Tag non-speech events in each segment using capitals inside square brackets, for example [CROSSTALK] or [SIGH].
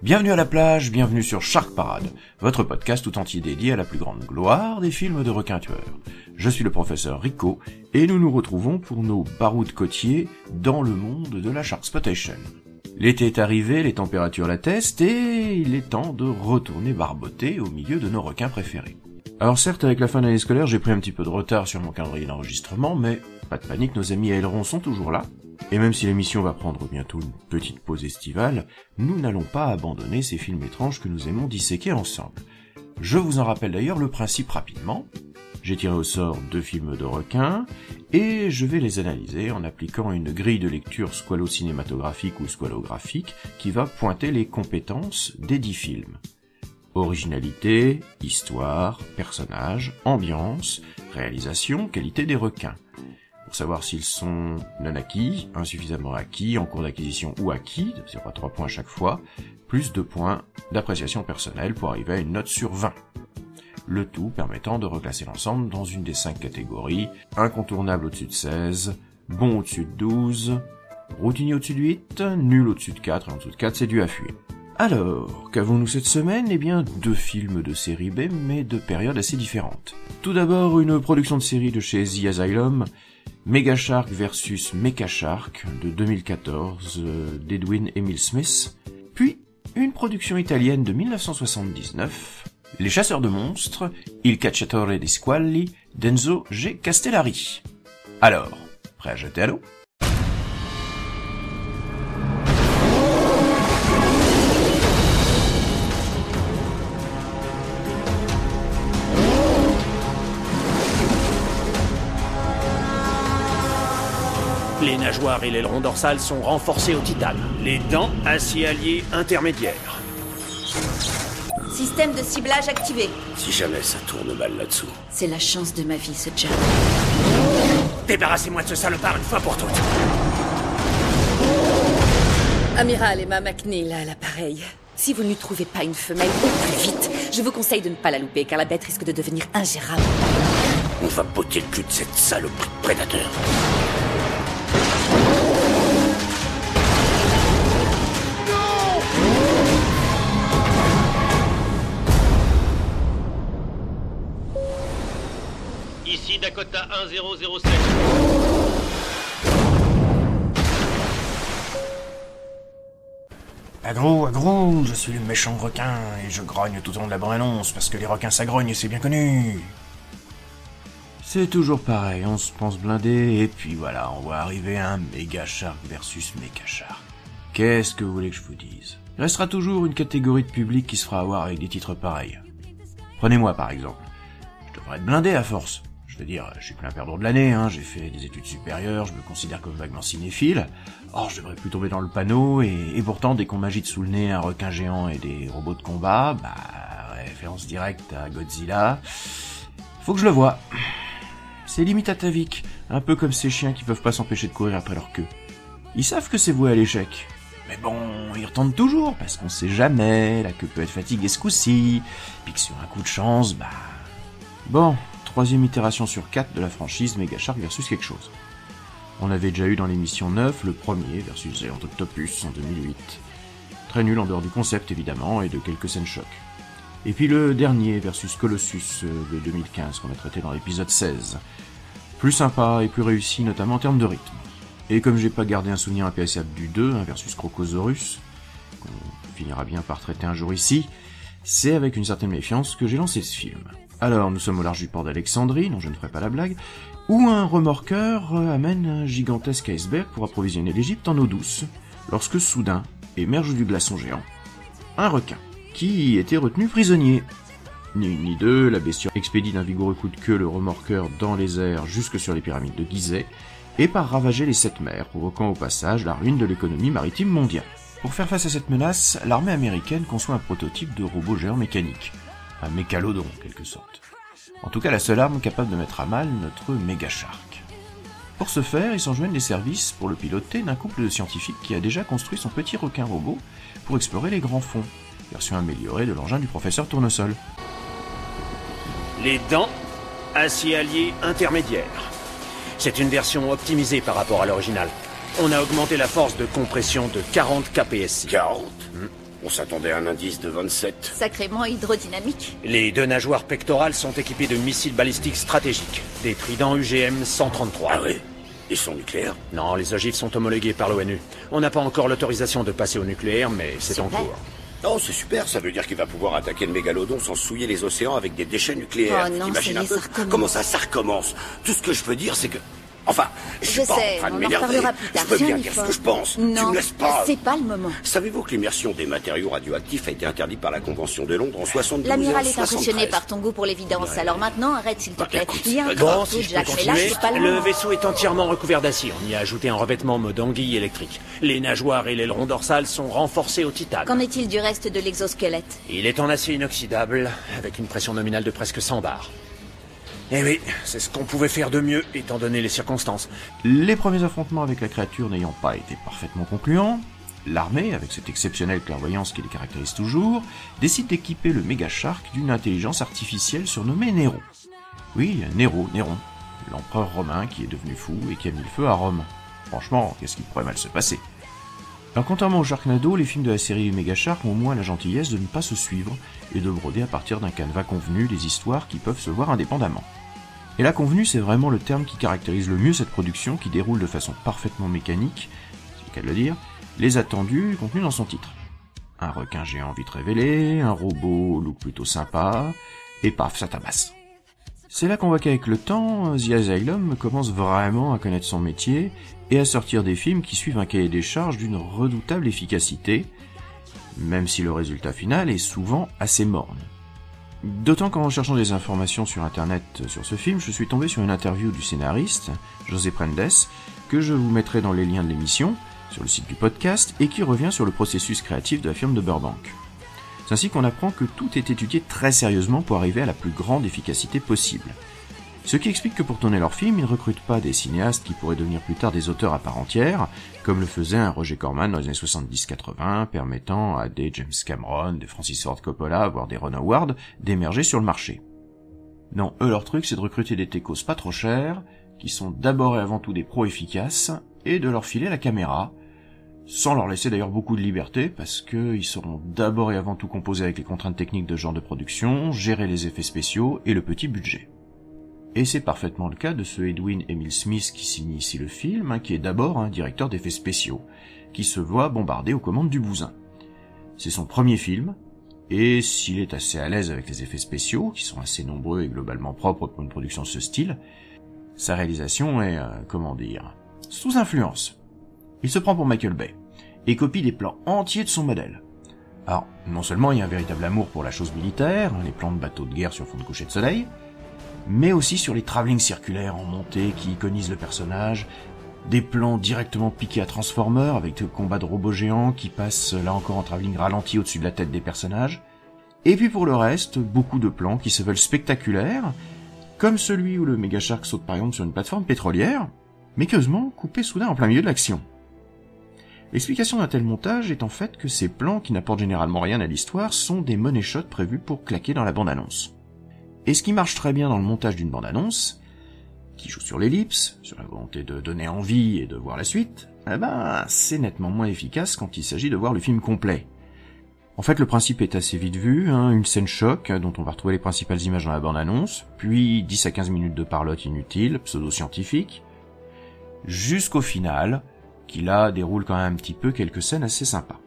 Bienvenue à la plage, bienvenue sur Shark Parade, votre podcast tout entier dédié à la plus grande gloire des films de requins tueurs. Je suis le professeur Rico et nous nous retrouvons pour nos barouds côtiers dans le monde de la Shark Spotation. L'été est arrivé, les températures l'attestent et il est temps de retourner barboter au milieu de nos requins préférés. Alors certes, avec la fin de l'année scolaire, j'ai pris un petit peu de retard sur mon calendrier d'enregistrement, mais pas de panique, nos amis ailerons sont toujours là. Et même si l'émission va prendre bientôt une petite pause estivale, nous n'allons pas abandonner ces films étranges que nous aimons disséquer ensemble. Je vous en rappelle d'ailleurs le principe rapidement. J'ai tiré au sort deux films de requins, et je vais les analyser en appliquant une grille de lecture squalo-cinématographique ou squalographique qui va pointer les compétences des dix films. Originalité, histoire, personnage, ambiance, réalisation, qualité des requins pour savoir s'ils sont non acquis, insuffisamment acquis, en cours d'acquisition ou acquis, 0 à 3 points à chaque fois, plus 2 points d'appréciation personnelle pour arriver à une note sur 20. Le tout permettant de reclasser l'ensemble dans une des 5 catégories, incontournable au-dessus de 16, bon au-dessus de 12, routinier au-dessus de 8, nul au-dessus de 4, et en dessous de 4 c'est dû à fuir. Alors, qu'avons-nous cette semaine? Eh bien, deux films de série B, mais de périodes assez différentes. Tout d'abord, une production de série de chez The Asylum, Mega Shark versus Mecha Shark de 2014 euh, d'Edwin Emil Smith, puis une production italienne de 1979, Les chasseurs de monstres, Il cacciatore di squalli d'Enzo G. Castellari. Alors, prêt à jeter à l'eau? Les nageoires et l'aileron dorsal sont renforcés au titane. Les dents, acier allié intermédiaire. Système de ciblage activé. Si jamais ça tourne mal là-dessous. C'est la chance de ma vie, ce job. Débarrassez-moi de ce salopard une fois pour toutes. Amiral Emma McNeil à l'appareil. Si vous ne lui trouvez pas une femelle au plus vite, je vous conseille de ne pas la louper car la bête risque de devenir ingérable. On va botter le cul de cette saloperie de prédateur. Ici Dakota 1007. Agro, agro, je suis le méchant requin et je grogne tout au long de la bande-annonce parce que les requins ça grogne et c'est bien connu. C'est toujours pareil, on se pense blindé et puis voilà, on voit arriver un méga shark versus méga shark. Qu'est-ce que vous voulez que je vous dise? Il restera toujours une catégorie de public qui se fera avoir avec des titres pareils. Prenez-moi par exemple. Je devrais être blindé à force. Je veux dire, je suis plein perdant de l'année, hein, j'ai fait des études supérieures, je me considère comme vaguement cinéphile. Or, je devrais plus tomber dans le panneau, et, et pourtant, dès qu'on m'agite sous le nez un requin géant et des robots de combat, bah, référence directe à Godzilla, faut que je le vois. C'est limite atavique, un peu comme ces chiens qui peuvent pas s'empêcher de courir après leur queue. Ils savent que c'est voué à l'échec. Mais bon, ils retentent toujours, parce qu'on sait jamais, la queue peut être fatiguée ce coup-ci, puis que sur un coup de chance, bah... Bon, troisième itération sur 4 de la franchise Mega Shark versus quelque chose. On avait déjà eu dans l'émission 9 le premier versus Géant Octopus en 2008. Très nul en dehors du concept évidemment et de quelques scènes chocs. Et puis le dernier versus Colossus euh, de 2015 qu'on a traité dans l'épisode 16. Plus sympa et plus réussi notamment en termes de rythme. Et comme j'ai pas gardé un souvenir impérissable du 2 hein, versus Crocosaurus, qu'on finira bien par traiter un jour ici, c'est avec une certaine méfiance que j'ai lancé ce film. Alors, nous sommes au large du port d'Alexandrie, non je ne ferai pas la blague, où un remorqueur euh, amène un gigantesque iceberg pour approvisionner l'Égypte en eau douce, lorsque soudain émerge du glaçon géant un requin, qui était retenu prisonnier. Ni une ni deux, la bestiole expédie d'un vigoureux coup de queue le remorqueur dans les airs jusque sur les pyramides de Gizeh, et par ravager les sept mers, provoquant au passage la ruine de l'économie maritime mondiale. Pour faire face à cette menace, l'armée américaine conçoit un prototype de robot géant mécanique. Un mécalodon, en quelque sorte. En tout cas, la seule arme capable de mettre à mal notre méga shark. Pour ce faire, ils s'enjoignent les services pour le piloter d'un couple de scientifiques qui a déjà construit son petit requin robot pour explorer les grands fonds, version améliorée de l'engin du professeur Tournesol. Les dents, acier allié intermédiaire. C'est une version optimisée par rapport à l'original. On a augmenté la force de compression de 40 kpsi. 40 On s'attendait à un indice de 27. Sacrément hydrodynamique. Les deux nageoires pectorales sont équipées de missiles balistiques stratégiques, des tridents UGM 133. Ah oui Ils sont nucléaires Non, les ogives sont homologuées par l'ONU. On n'a pas encore l'autorisation de passer au nucléaire, mais c'est en cours. Oh, c'est super, ça veut dire qu'il va pouvoir attaquer le mégalodon sans souiller les océans avec des déchets nucléaires. Oh non, T'imagines un peu. Comment ça, ça recommence Tout ce que je peux dire, c'est que... Enfin, je suis Je pas sais, en train de on en m'énerver. reparlera plus tard. Je peux bien dire ce que je pense. tu Non, me laisses pas... c'est pas le moment. Savez-vous que l'immersion des matériaux radioactifs a été interdite par la Convention de Londres en 72 et en L'amiral est 73 impressionné par ton goût pour l'évidence. Alors maintenant, arrête s'il te Bah, plaît. écoute, Il y a un grand Bon, si je Jack, mais là, pas le vaisseau est entièrement recouvert d'acier. On y a ajouté un revêtement mode anguille électrique. Les nageoires et l'aileron dorsal sont renforcés au titane. Qu'en est-il du reste de l'exosquelette? Il est en acier inoxydable, avec une pression nominale de presque 100 bars. Eh oui, c'est ce qu'on pouvait faire de mieux, étant donné les circonstances. Les premiers affrontements avec la créature n'ayant pas été parfaitement concluants, l'armée, avec cette exceptionnelle clairvoyance qui les caractérise toujours, décide d'équiper le méga shark d'une intelligence artificielle surnommée Néron. Oui, Néro, Néron, l'empereur romain qui est devenu fou et qui a mis le feu à Rome. Franchement, qu'est-ce qui pourrait mal se passer? Alors contrairement au Sharknado, les films de la série Mega Shark ont au moins la gentillesse de ne pas se suivre et de broder à partir d'un canevas convenu les histoires qui peuvent se voir indépendamment. Et la convenue, c'est vraiment le terme qui caractérise le mieux cette production qui déroule de façon parfaitement mécanique, c'est le cas de le dire, les attendus contenus dans son titre. Un requin géant vite révélé, un robot look plutôt sympa, et paf, ça tabasse. C'est là qu'on voit qu'avec le temps, The Asylum commence vraiment à connaître son métier et à sortir des films qui suivent un cahier des charges d'une redoutable efficacité, même si le résultat final est souvent assez morne. D'autant qu'en cherchant des informations sur internet sur ce film, je suis tombé sur une interview du scénariste, José Prendes, que je vous mettrai dans les liens de l'émission, sur le site du podcast, et qui revient sur le processus créatif de la firme de Burbank. C'est ainsi qu'on apprend que tout est étudié très sérieusement pour arriver à la plus grande efficacité possible. Ce qui explique que pour tourner leur film, ils ne recrutent pas des cinéastes qui pourraient devenir plus tard des auteurs à part entière, comme le faisait un Roger Corman dans les années 70-80, permettant à des James Cameron, des Francis Ford Coppola, voire des Ron Howard, d'émerger sur le marché. Non, eux leur truc c'est de recruter des techos pas trop chers, qui sont d'abord et avant tout des pros efficaces, et de leur filer la caméra, sans leur laisser d'ailleurs beaucoup de liberté, parce qu'ils seront d'abord et avant tout composés avec les contraintes techniques de genre de production, gérer les effets spéciaux et le petit budget. Et c'est parfaitement le cas de ce Edwin Emil Smith qui signe ici le film, hein, qui est d'abord un directeur d'effets spéciaux, qui se voit bombardé aux commandes du bousin. C'est son premier film, et s'il est assez à l'aise avec les effets spéciaux, qui sont assez nombreux et globalement propres pour une production de ce style, sa réalisation est, euh, comment dire, sous influence. Il se prend pour Michael Bay, et copie des plans entiers de son modèle. Alors, non seulement il y a un véritable amour pour la chose militaire, les plans de bateaux de guerre sur fond de coucher de soleil, mais aussi sur les travelling circulaires en montée qui iconisent le personnage, des plans directement piqués à Transformer avec des combats de robots géants qui passent là encore en travelling ralenti au-dessus de la tête des personnages, et puis pour le reste, beaucoup de plans qui se veulent spectaculaires, comme celui où le méga shark saute par exemple sur une plateforme pétrolière, mais curieusement coupé soudain en plein milieu de l'action. L'explication d'un tel montage est en fait que ces plans, qui n'apportent généralement rien à l'histoire, sont des money shots prévus pour claquer dans la bande-annonce. Et ce qui marche très bien dans le montage d'une bande-annonce, qui joue sur l'ellipse, sur la volonté de donner envie et de voir la suite, eh ben, c'est nettement moins efficace quand il s'agit de voir le film complet. En fait, le principe est assez vite vu, hein, une scène choc, dont on va retrouver les principales images dans la bande-annonce, puis 10 à 15 minutes de parlotte inutile, pseudo-scientifique, jusqu'au final, qui là déroule quand même un petit peu quelques scènes assez sympas.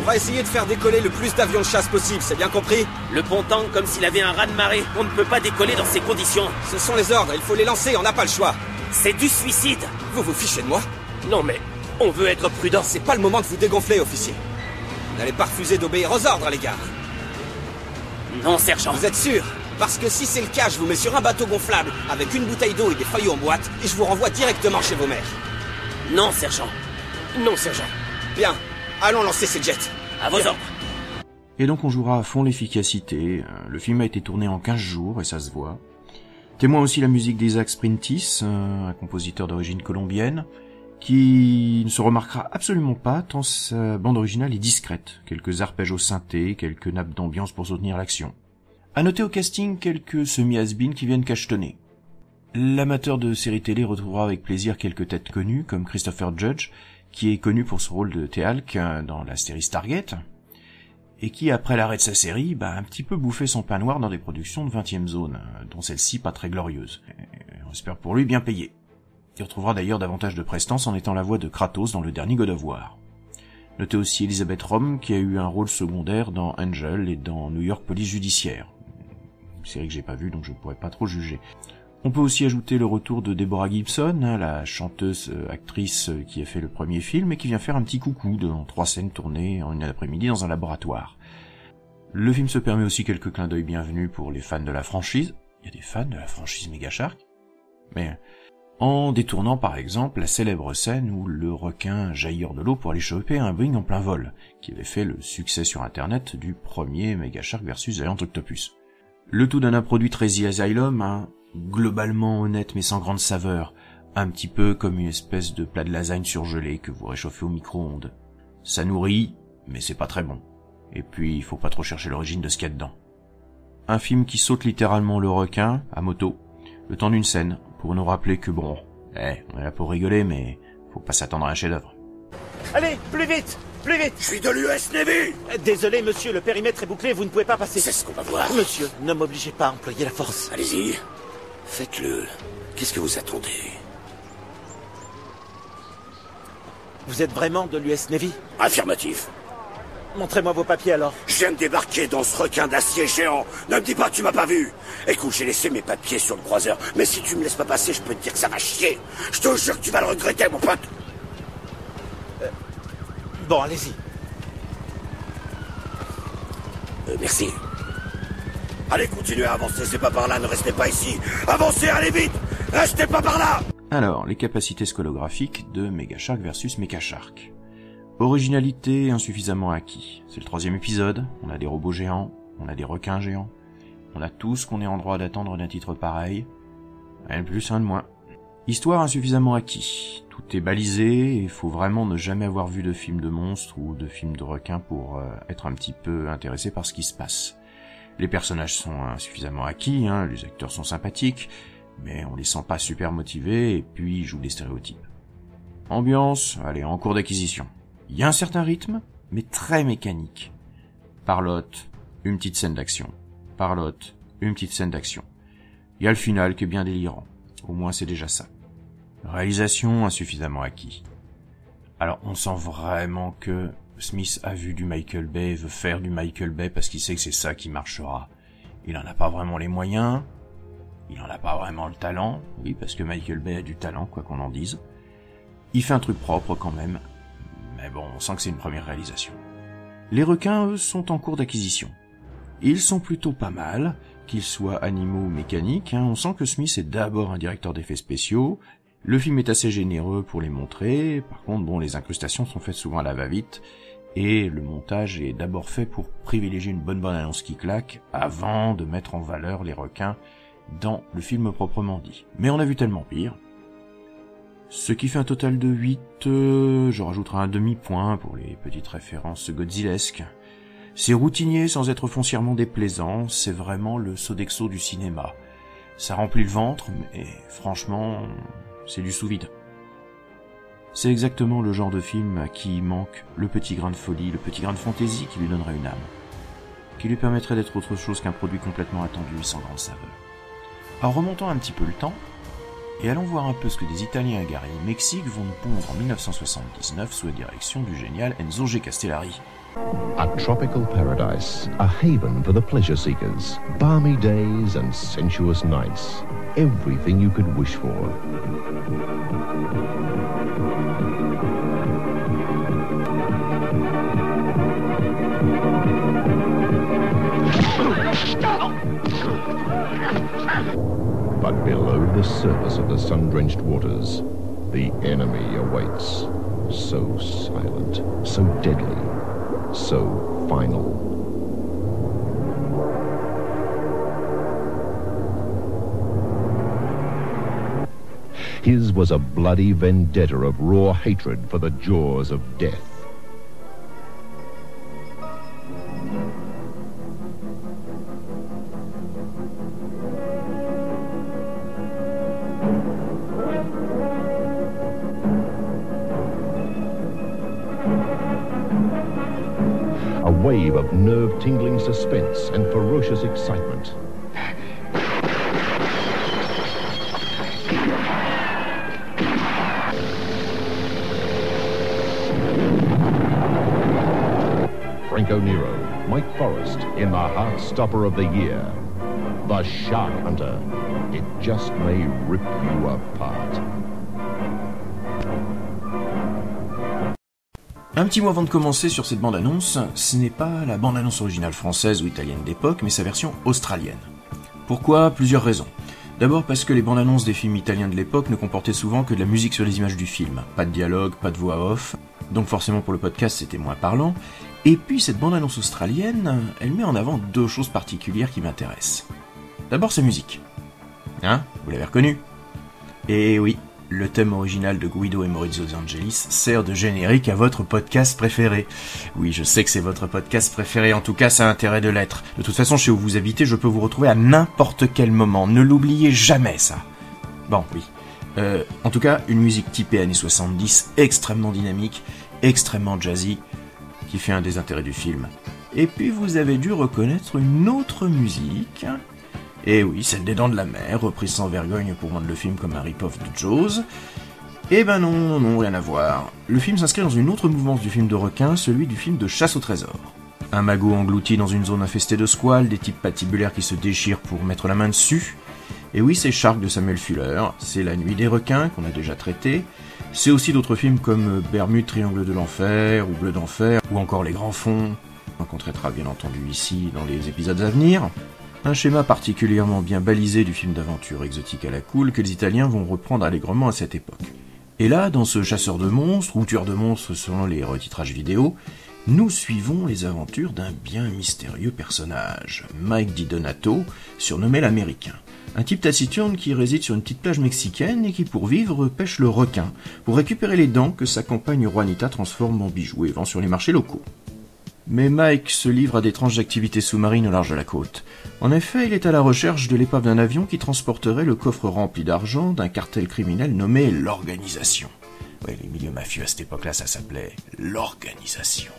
On va essayer de faire décoller le plus d'avions de chasse possible, c'est bien compris Le pont tangue comme s'il avait un raz de marée. On ne peut pas décoller dans ces conditions. Ce sont les ordres, il faut les lancer, on n'a pas le choix. C'est du suicide. Vous vous fichez de moi Non mais, on veut être prudent. C'est pas le moment de vous dégonfler, officier. Vous n'allez pas refuser d'obéir aux ordres, les gars. Non, sergent. Vous êtes sûr Parce que si c'est le cas, je vous mets sur un bateau gonflable avec une bouteille d'eau et des feuilles en boîte et je vous renvoie directement chez vos mères. Non, sergent. Non, sergent. Bien, allons lancer ces jets. À vos ordres. Et donc on jouera à fond l'efficacité. Le film a été tourné en 15 jours et ça se voit. Témoin aussi la musique d'Isaac Sprintis, un compositeur d'origine colombienne, qui ne se remarquera absolument pas tant sa bande originale est discrète. Quelques arpèges au synthé, quelques nappes d'ambiance pour soutenir l'action. À noter au casting quelques semi-has qui viennent cachetonner. L'amateur de séries télé retrouvera avec plaisir quelques têtes connues, comme Christopher Judge, qui est connu pour ce rôle de Teal'c dans la série Stargate, et qui, après l'arrêt de sa série, bah, a un petit peu bouffé son pain noir dans des productions de 20e zone, dont celle-ci pas très glorieuse. on espère pour lui bien payé. Il retrouvera d'ailleurs davantage de prestance en étant la voix de Kratos dans le dernier God of War. Notez aussi Elizabeth Rom, qui a eu un rôle secondaire dans Angel et dans New York Police Judiciaire. Une série que j'ai pas vue, donc je pourrais pas trop juger. On peut aussi ajouter le retour de Deborah Gibson, hein, la chanteuse euh, actrice euh, qui a fait le premier film et qui vient faire un petit coucou dans trois scènes tournées en une après-midi dans un laboratoire. Le film se permet aussi quelques clins d'œil bienvenus pour les fans de la franchise. Il y a des fans de la franchise Mega Shark. Mais en détournant par exemple la célèbre scène où le requin jaillit hors de l'eau pour aller choper un Boeing en plein vol, qui avait fait le succès sur internet du premier Mega Shark versus Giant Octopus. Le tout d'un un produit très Asylum, hein, globalement honnête mais sans grande saveur, un petit peu comme une espèce de plat de lasagne surgelé que vous réchauffez au micro-ondes. Ça nourrit, mais c'est pas très bon. Et puis, il faut pas trop chercher l'origine de ce qu'il y a dedans. Un film qui saute littéralement le requin, à moto, le temps d'une scène, pour nous rappeler que bon, eh, on est là pour rigoler, mais faut pas s'attendre à un chef-d'œuvre. Allez, plus vite Plus vite Je suis de l'US Navy Désolé, monsieur, le périmètre est bouclé, vous ne pouvez pas passer. C'est ce qu'on va voir. Monsieur, ne m'obligez pas à employer la force. Allez-y. Faites-le. Qu'est-ce que vous attendez? Vous êtes vraiment de l'US Navy? Affirmatif. Montrez-moi vos papiers alors. Je viens de débarquer dans ce requin d'acier géant. Ne me dis pas que tu m'as pas vu. Écoute, j'ai laissé mes papiers sur le croiseur. Mais si tu me laisses pas passer, je peux te dire que ça va chier. Je te jure que tu vas le regretter, mon pote. Euh, bon, allez-y. Euh, merci. Allez, continuez à avancer, c'est pas par là, ne restez pas ici. Avancez, allez vite Restez pas par là Alors, les capacités scolographiques de Megashark versus Shark. Originalité insuffisamment acquis. C'est le troisième épisode, on a des robots géants, on a des requins géants, on a tout ce qu'on est en droit d'attendre d'un titre pareil. Un plus, un de moins. Histoire insuffisamment acquis. Tout est balisé et faut vraiment ne jamais avoir vu de film de monstres ou de film de requins pour euh, être un petit peu intéressé par ce qui se passe. Les personnages sont insuffisamment acquis, hein, les acteurs sont sympathiques, mais on les sent pas super motivés et puis ils jouent des stéréotypes. Ambiance, allez, en cours d'acquisition. Il y a un certain rythme, mais très mécanique. Parlotte, une petite scène d'action. Parlotte, une petite scène d'action. Il y a le final qui est bien délirant. Au moins c'est déjà ça. Réalisation insuffisamment acquis. Alors on sent vraiment que Smith a vu du Michael Bay, veut faire du Michael Bay parce qu'il sait que c'est ça qui marchera. Il en a pas vraiment les moyens, il en a pas vraiment le talent, oui, parce que Michael Bay a du talent, quoi qu'on en dise. Il fait un truc propre quand même, mais bon, on sent que c'est une première réalisation. Les requins, eux, sont en cours d'acquisition. Ils sont plutôt pas mal, qu'ils soient animaux ou mécaniques, hein. on sent que Smith est d'abord un directeur d'effets spéciaux, le film est assez généreux pour les montrer, par contre, bon, les incrustations sont faites souvent à la va-vite, et le montage est d'abord fait pour privilégier une bonne bonne annonce qui claque avant de mettre en valeur les requins dans le film proprement dit. Mais on a vu tellement pire. Ce qui fait un total de 8, euh, je rajouterai un demi-point pour les petites références godzillesques. C'est routinier sans être foncièrement déplaisant, c'est vraiment le Sodexo du cinéma. Ça remplit le ventre, mais franchement, c'est du sous-vide. C'est exactement le genre de film à qui manque le petit grain de folie, le petit grain de fantaisie qui lui donnerait une âme, qui lui permettrait d'être autre chose qu'un produit complètement attendu et sans grande saveur. Alors remontons un petit peu le temps, et allons voir un peu ce que des Italiens agarrés au Mexique vont nous pondre en 1979 sous la direction du génial Enzo G. Castellari. A tropical paradise, a haven for the pleasure seekers, balmy days and sensuous nights, everything you could wish for. But below the surface of the sun-drenched waters, the enemy awaits. So silent, so deadly, so final. His was a bloody vendetta of raw hatred for the jaws of death. Wave of nerve-tingling suspense and ferocious excitement. Franco Nero, Mike Forrest in the Heart Stopper of the Year. The Shark Hunter. It just may rip you apart. Un petit mot avant de commencer sur cette bande-annonce, ce n'est pas la bande-annonce originale française ou italienne d'époque, mais sa version australienne. Pourquoi? Plusieurs raisons. D'abord parce que les bandes annonces des films italiens de l'époque ne comportaient souvent que de la musique sur les images du film. Pas de dialogue, pas de voix off, donc forcément pour le podcast c'était moins parlant. Et puis cette bande annonce australienne, elle met en avant deux choses particulières qui m'intéressent. D'abord sa musique. Hein? Vous l'avez reconnu Et oui, le thème original de Guido et Maurizio Angelis sert de générique à votre podcast préféré. Oui, je sais que c'est votre podcast préféré, en tout cas ça a intérêt de l'être. De toute façon, chez où vous habitez, je peux vous retrouver à n'importe quel moment, ne l'oubliez jamais ça. Bon, oui. Euh, en tout cas, une musique typée années 70, extrêmement dynamique, extrêmement jazzy, qui fait un des intérêts du film. Et puis vous avez dû reconnaître une autre musique, et oui, celle des Dents de la Mer, reprise sans vergogne pour vendre le film comme un rip-off de Jaws. Eh ben non, non, non, rien à voir. Le film s'inscrit dans une autre mouvance du film de requin, celui du film de chasse au trésor. Un magot englouti dans une zone infestée de squales, des types patibulaires qui se déchirent pour mettre la main dessus. Et oui, c'est Shark de Samuel Fuller, c'est La Nuit des requins qu'on a déjà traité. C'est aussi d'autres films comme Bermude Triangle de l'Enfer ou Bleu d'Enfer, ou encore Les Grands Fonds, qu'on traitera bien entendu ici dans les épisodes à venir. Un schéma particulièrement bien balisé du film d'aventure exotique à la cool que les Italiens vont reprendre allègrement à cette époque. Et là, dans ce chasseur de monstres, ou tueur de monstres selon les retitrages vidéo, nous suivons les aventures d'un bien mystérieux personnage, Mike Di Donato, surnommé l'Américain. Un type taciturne qui réside sur une petite plage mexicaine et qui, pour vivre, pêche le requin, pour récupérer les dents que sa compagne Juanita transforme en bijoux et vend sur les marchés locaux. Mais Mike se livre à d'étranges activités sous-marines au large de la côte. En effet, il est à la recherche de l'épave d'un avion qui transporterait le coffre rempli d'argent d'un cartel criminel nommé l'Organisation. Ouais, les milieux mafieux à cette époque-là, ça s'appelait l'Organisation.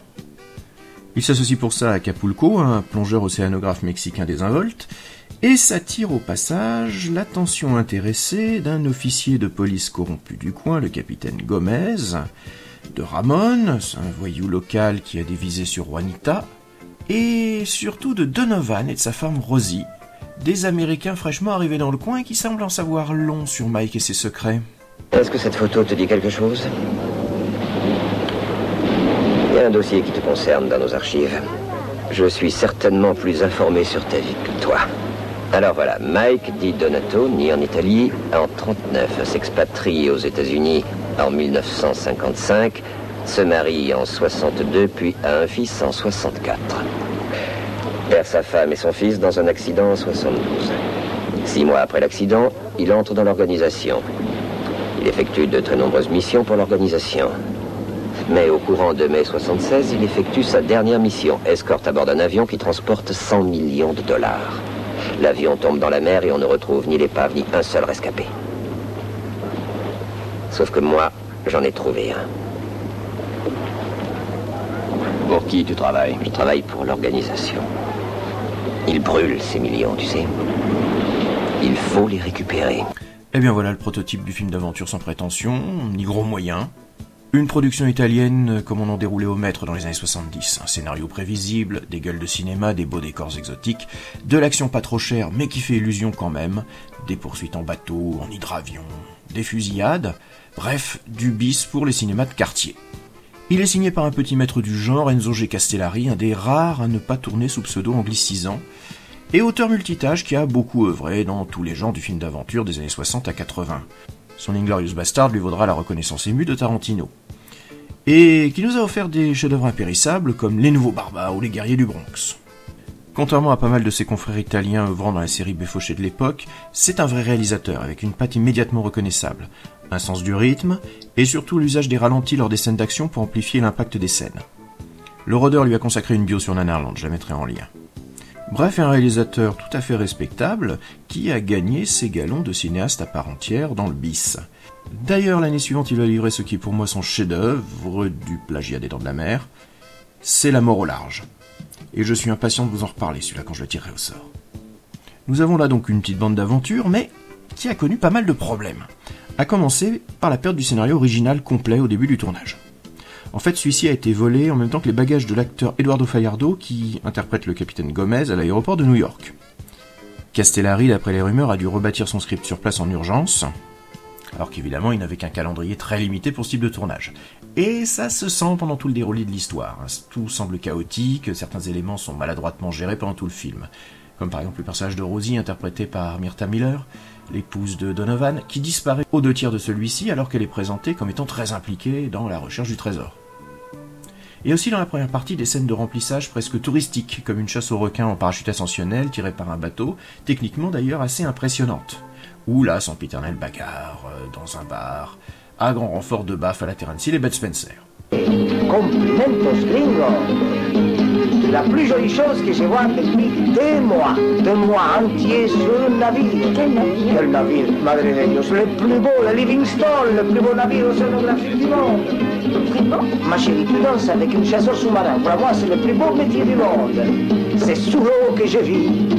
Il s'associe pour ça à Capulco, un plongeur océanographe mexicain désinvolte, et s'attire au passage l'attention intéressée d'un officier de police corrompu du coin, le capitaine Gomez, de Ramon, un voyou local qui a dévisé sur Juanita, et surtout de Donovan et de sa femme Rosie, des Américains fraîchement arrivés dans le coin et qui semblent en savoir long sur Mike et ses secrets. Est-ce que cette photo te dit quelque chose? Il y a un dossier qui te concerne dans nos archives. Je suis certainement plus informé sur ta vie que toi. Alors voilà, Mike dit Donato, né en Italie en 39, s'expatrie aux États-Unis en 1955, se marie en 62, puis a un fils en 64. Perd sa femme et son fils dans un accident en 72. Six mois après l'accident, il entre dans l'organisation. Il effectue de très nombreuses missions pour l'organisation. Mais au courant de mai 76, il effectue sa dernière mission, escorte à bord d'un avion qui transporte 100 millions de dollars. L'avion tombe dans la mer et on ne retrouve ni l'épave ni un seul rescapé. Sauf que moi, j'en ai trouvé un. Pour qui tu travailles? Je travaille pour l'organisation. Ils brûlent ces millions, tu sais. Il faut les récupérer. Eh bien voilà le prototype du film d'aventure sans prétention, ni gros moyens. Une production italienne comme on en déroulait au maître dans les années 70. Un scénario prévisible, des gueules de cinéma, des beaux décors exotiques, de l'action pas trop chère mais qui fait illusion quand même, des poursuites en bateau, en hydravion, des fusillades, bref, du bis pour les cinémas de quartier. Il est signé par un petit maître du genre, Enzo G. Castellari, un des rares à ne pas tourner sous pseudo anglicisant, et auteur multitâche qui a beaucoup œuvré dans tous les genres du film d'aventure des années 60 à 80. Son Inglorious Bastard lui vaudra la reconnaissance émue de Tarantino. et qui nous a offert des chefs-d'œuvre impérissables comme Les Nouveaux Barbares ou Les Guerriers du Bronx. Contrairement à pas mal de ses confrères italiens œuvrant dans la série Béfauché de l'époque, c'est un vrai réalisateur avec une patte immédiatement reconnaissable, un sens du rythme et surtout l'usage des ralentis lors des scènes d'action pour amplifier l'impact des scènes. Le Roder lui a consacré une bio sur Nanarland, je la mettrai en lien. Bref, un réalisateur tout à fait respectable qui a gagné ses galons de cinéaste à part entière dans le bis. D'ailleurs, l'année suivante, il a livré ce qui est pour moi son chef-d'œuvre du plagiat des Dents de la Mer. C'est La mort au large. Et je suis impatient de vous en reparler, celui-là, quand je le tirerai au sort. Nous avons là donc une petite bande d'aventure, mais qui a connu pas mal de problèmes. A commencer par la perte du scénario original complet au début du tournage. En fait, celui-ci a été volé en même temps que les bagages de l'acteur Eduardo Fajardo qui interprète le capitaine Gomez à l'aéroport de New York. Castellari, d'après les rumeurs, a dû rebâtir son script sur place en urgence, alors qu'évidemment il n'avait qu'un calendrier très limité pour ce type de tournage. Et ça se sent pendant tout le déroulé de l'histoire. Hein. Tout semble chaotique, certains éléments sont maladroitement gérés pendant tout le film. Comme par exemple le personnage de Rosie interprété par Myrta Miller, l'épouse de Donovan, qui disparaît aux deux tiers de celui-ci alors qu'elle est présentée comme étant très impliquée dans la recherche du trésor. Et aussi dans la première partie des scènes de remplissage presque touristiques, comme une chasse aux requins en parachute ascensionnel tirée par un bateau, techniquement d'ailleurs assez impressionnante. Ou la sempiternelle bagarre euh, dans un bar, à grand renfort de baffes à la Terence Hill et Bud Spencer. La plus jolie chose que je vois depuis deux mois, deux mois entiers sur un navire. Quel navire? Quel navire, madre de Dios, le plus beau, le Livingstone, le plus beau navire océanographique du monde. Le beau Ma chérie, tu danses avec un chasseur sous-marin. Pour moi, c'est le plus beau métier du monde. C'est sous l'eau que je vis.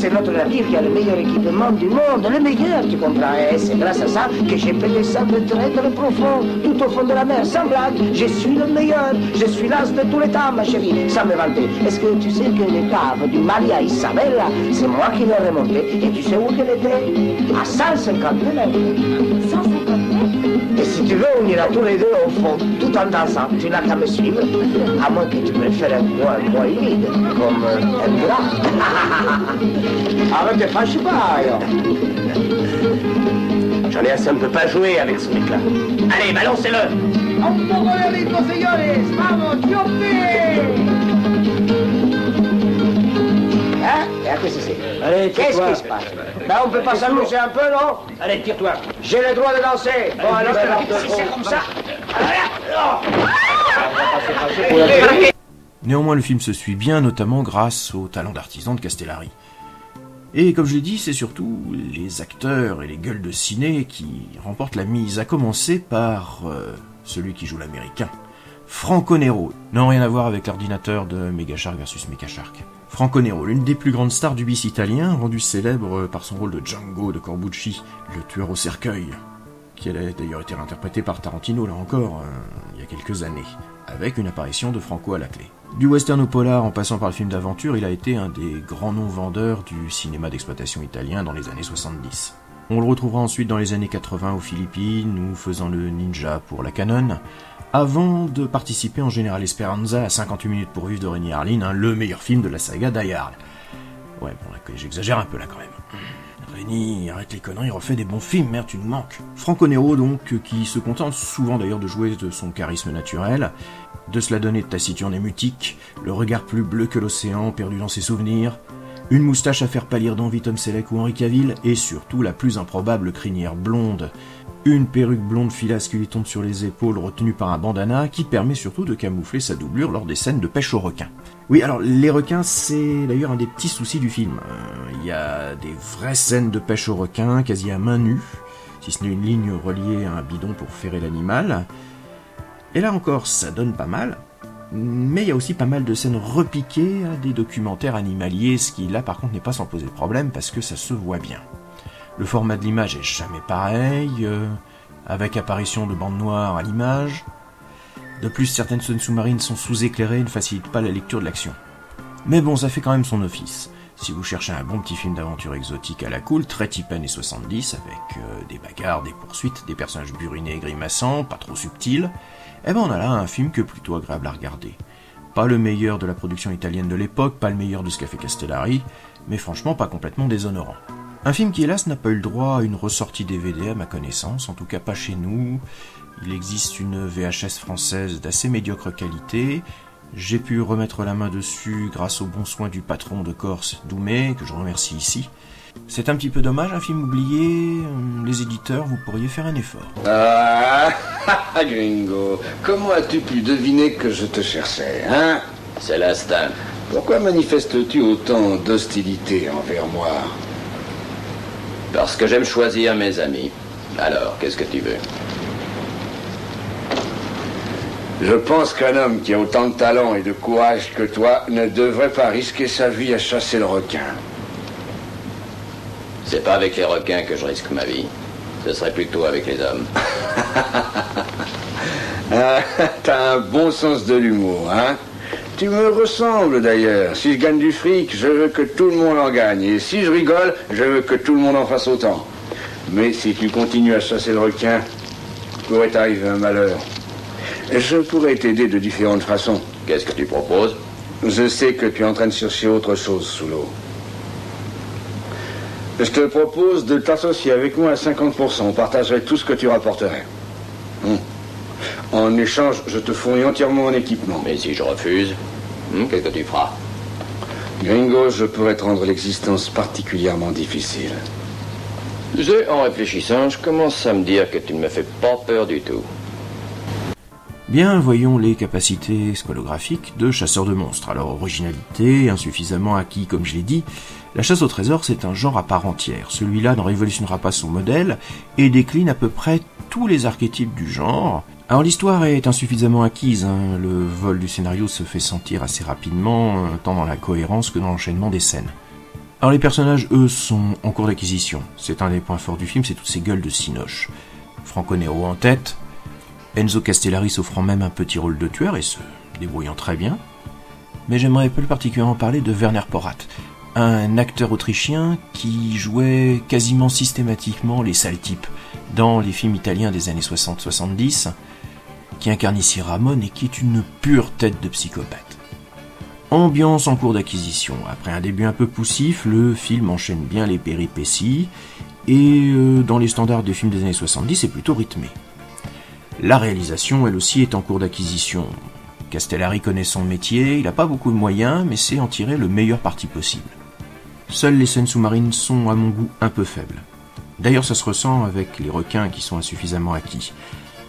C'est notre navire qui a le meilleur équipement du monde, le meilleur, tu comprends. Et c'est grâce à ça que j'ai fait descendre très très profond, tout au fond de la mer, sans blague. Je suis le meilleur, je suis l'as de tous les temps, ma chérie, sans me vanter. Est-ce que tu sais que l'épave du Maria Isabella, c'est moi qui l'ai remontée Et tu sais où qu'elle était À 150 mètres. 150 et si tu veux, on ira tous les deux au fond, tout en dansant. Tu n'as qu'à me suivre, à moins que tu préfères un point moins humide, comme euh, un gras. [LAUGHS] Arrête de fâcher pas, J'en ai assez, on ne peut pas jouer avec ce mec-là. Allez, balancez-le Un poco de ritmo, señores Vamos, qu'est-ce que c'est Allez, Qu'est-ce qui se passe Ben, on peut pas s'amuser un peu, non Allez, tire-toi. J'ai le droit de danser. Bon, alors, si c'est comme ça... Néanmoins, le film se suit bien, notamment grâce au talent d'artisan de Castellari. Et comme je l'ai dit, c'est surtout les acteurs et les gueules de ciné qui remportent la mise, à commencer par euh, celui qui joue l'américain, Franco Nero. Non, rien à voir avec l'ordinateur de Megashark versus Megashark. Franco Nero, l'une des plus grandes stars du bis italien, rendu célèbre par son rôle de Django de Corbucci, le tueur au cercueil, qui a d'ailleurs été interprété par Tarantino, là encore, euh, il y a quelques années, avec une apparition de Franco à la clé. Du western au polar en passant par le film d'aventure, il a été un des grands noms vendeurs du cinéma d'exploitation italien dans les années 70. On le retrouvera ensuite dans les années 80 aux Philippines ou faisant le ninja pour la Canon, avant de participer en Général Esperanza à 58 minutes pour vivre de René Harlin, hein, le meilleur film de la saga Die. Ouais, bon, j'exagère un peu là quand même. Réni, arrête les conneries, refait des bons films, merde, tu nous manques. Franco Nero, donc, qui se contente souvent d'ailleurs de jouer de son charisme naturel, de se la donner de taciturne et mutique, le regard plus bleu que l'océan, perdu dans ses souvenirs, une moustache à faire pâlir d'envie Tom Selleck ou Henri Cavill, et surtout la plus improbable crinière blonde, une perruque blonde filasse qui lui tombe sur les épaules retenue par un bandana qui permet surtout de camoufler sa doublure lors des scènes de pêche aux requins. Oui, alors les requins, c'est d'ailleurs un des petits soucis du film. Euh, il y a des vraies scènes de pêche aux requins, quasi à main nue, si ce n'est une ligne reliée à un bidon pour ferrer l'animal. Et là encore, ça donne pas mal, mais il y a aussi pas mal de scènes repiquées à des documentaires animaliers, ce qui là par contre n'est pas sans poser problème parce que ça se voit bien. Le format de l'image est jamais pareil, euh, avec apparition de bandes noires à l'image. De plus, certaines zones sous-marines sont sous-éclairées et ne facilitent pas la lecture de l'action. Mais bon, ça fait quand même son office. Si vous cherchez un bon petit film d'aventure exotique à la cool, très type années 70, avec euh, des bagarres, des poursuites, des personnages burinés et grimaçants, pas trop subtils, eh ben on a là un film que plutôt agréable à regarder. Pas le meilleur de la production italienne de l'époque, pas le meilleur de ce qu'a fait Castellari, mais franchement pas complètement déshonorant Un film qui hélas n'a pas eu le droit à une ressortie DVD à ma connaissance, en tout cas pas chez nous. Il existe une VHS française d'assez médiocre qualité. J'ai pu remettre la main dessus grâce aux bons soins du patron de Corse, Doumé, que je remercie ici. C'est un petit peu dommage, un film oublié. Les éditeurs, vous pourriez faire un effort. Ah, [LAUGHS] gringo, comment as-tu pu deviner que je te cherchais, hein? C'est l'instinct. Pourquoi manifestes-tu autant d'hostilité envers moi? Parce que j'aime choisir mes amis. Alors, qu'est-ce que tu veux? Je pense qu'un homme qui a autant de talent et de courage que toi ne devrait pas risquer sa vie à chasser le requin. C'est pas avec les requins que je risque ma vie. Ce serait plutôt avec les hommes. [LAUGHS] ah, T'as un bon sens de l'humour, hein Tu me ressembles d'ailleurs. Si je gagne du fric, je veux que tout le monde en gagne. Et si je rigole, je veux que tout le monde en fasse autant. Mais si tu continues à chasser le requin, pourrait t'arriver un malheur. Je pourrais t'aider de différentes façons. Qu'est-ce que tu proposes? Je sais que tu es en train de chercher autre chose sous l'eau. Je te propose de t'associer avec moi à 50%. On partagerait tout ce que tu rapporterais. Hum. En échange, je te fournis entièrement en équipement. Mais si je refuse, hum, qu'est-ce que tu feras? Gringo, je pourrais te rendre l'existence particulièrement difficile. Tu sais, en réfléchissant, je commence à me dire que tu ne me fais pas peur du tout. Bien, voyons les capacités scolographiques de chasseurs de monstres. Alors, originalité, insuffisamment acquis, comme je l'ai dit, la chasse au trésor, c'est un genre à part entière. Celui-là ne révolutionnera pas son modèle et décline à peu près tous les archétypes du genre. Alors l'histoire est insuffisamment acquise, hein. le vol du scénario se fait sentir assez rapidement, euh, tant dans la cohérence que dans l'enchaînement des scènes. Alors les personnages, eux, sont en cours d'acquisition. C'est un des points forts du film, c'est toutes ces gueules de Sinoche. Franco Nero en tête, Enzo Castellari s'offrant même un petit rôle de tueur et se débrouillant très bien. Mais j'aimerais plus particulièrement parler de Werner Porat, un acteur autrichien qui jouait quasiment systématiquement les sales types dans les films italiens des années 60-70, qui incarne ici Ramon et qui est une pure tête de psychopathe. Ambiance en cours d'acquisition. Après un début un peu poussif, le film enchaîne bien les péripéties et euh, dans les standards des films des années 70, c'est plutôt rythmé. La réalisation, elle aussi, est en cours d'acquisition. Castellari connaît son métier, il n'a pas beaucoup de moyens, mais sait en tirer le meilleur parti possible. Seules les scènes sous-marines sont, à mon goût, un peu faibles. D'ailleurs, ça se ressent avec les requins qui sont insuffisamment acquis.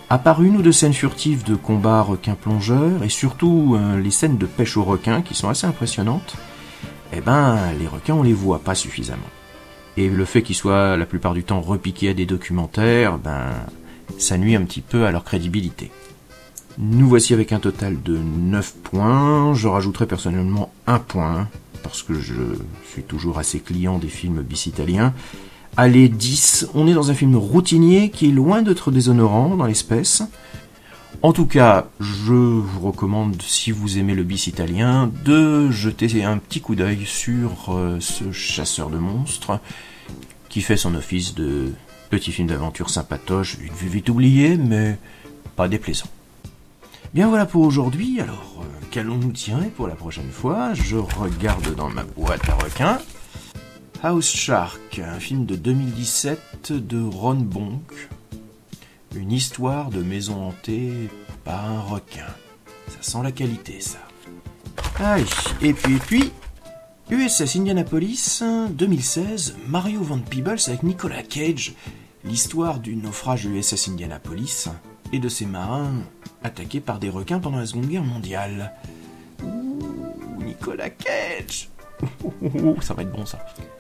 À part une ou deux scènes furtives de combat requin-plongeur, et surtout euh, les scènes de pêche aux requins qui sont assez impressionnantes, eh ben, les requins, on les voit pas suffisamment. Et le fait qu'ils soient la plupart du temps repiqués à des documentaires, ben, ça nuit un petit peu à leur crédibilité. Nous voici avec un total de 9 points. Je rajouterai personnellement un point, parce que je suis toujours assez client des films bis italiens. Allez, 10, on est dans un film routinier qui est loin d'être déshonorant dans l'espèce. En tout cas, je vous recommande, si vous aimez le bis italien, de jeter un petit coup d'œil sur euh, ce chasseur de monstres qui fait son office de Petit film d'aventure sympatoche, une vue vite oubliée, mais pas déplaisant. Bien voilà pour aujourd'hui, alors euh, qu'allons-nous tirer pour la prochaine fois? Je regarde dans ma boîte à requins. House Shark, un film de 2017 de Ron Bonk. Une histoire de maison hantée par un requin. Ça sent la qualité, ça. Allez, et puis, et puis, USS Indianapolis 2016, Mario Van Peebles avec Nicolas Cage, l'histoire du naufrage de l'USS Indianapolis et de ses marins attaqués par des requins pendant la Seconde Guerre mondiale. Ouh, Nicolas Cage Ça va être bon ça.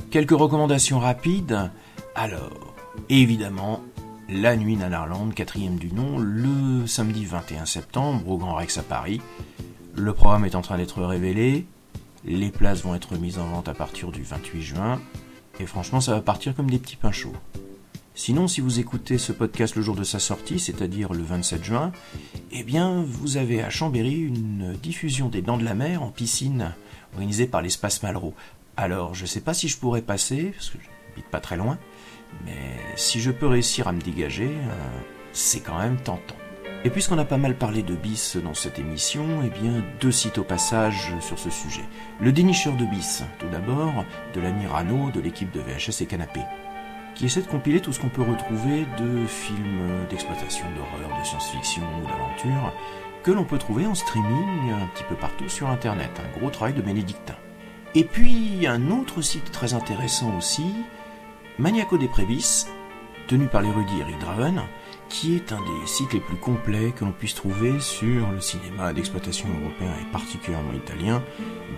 Quelques recommandations rapides. Alors, évidemment, La Nuit Nanarland, quatrième du nom, le samedi 21 septembre au Grand Rex à Paris. Le programme est en train d'être révélé. Les places vont être mises en vente à partir du 28 juin. Et franchement, ça va partir comme des petits pains chauds. Sinon, si vous écoutez ce podcast le jour de sa sortie, c'est-à-dire le 27 juin, eh bien, vous avez à Chambéry une diffusion des Dents de la Mer en piscine organisée par l'espace Malraux. Alors, je ne sais pas si je pourrais passer, parce que je n'habite pas très loin, mais si je peux réussir à me dégager, euh, c'est quand même tentant. Et puisqu'on a pas mal parlé de bis dans cette émission, eh bien, deux sites au passage sur ce sujet. Le dénicheur de bis, tout d'abord, de l'ami Rano de l'équipe de VHS et Canapé, qui essaie de compiler tout ce qu'on peut retrouver de films d'exploitation, d'horreur, de science-fiction ou d'aventure, que l'on peut trouver en streaming un petit peu partout sur Internet. Un gros travail de bénédictin. Et puis, un autre site très intéressant aussi, Maniaco des Prévis, tenu par l'érudit Eric Draven, qui est un des sites les plus complets que l'on puisse trouver sur le cinéma d'exploitation européen et particulièrement italien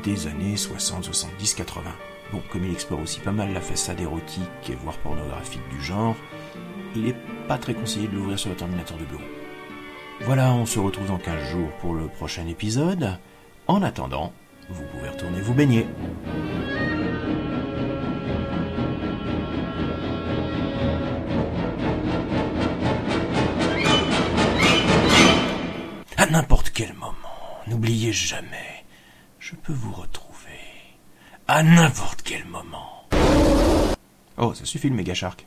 des années 60, 70, 80. Bon, comme il explore aussi pas mal la façade érotique, voire pornographique du genre, il n'est pas très conseillé de l'ouvrir sur votre ordinateur de bureau. Voilà, on se retrouve dans 15 jours pour le prochain épisode. En attendant, vous pouvez retourner vous baigner. N'importe quel moment, n'oubliez jamais, je peux vous retrouver. À n'importe quel moment. Oh, ça suffit le méga shark.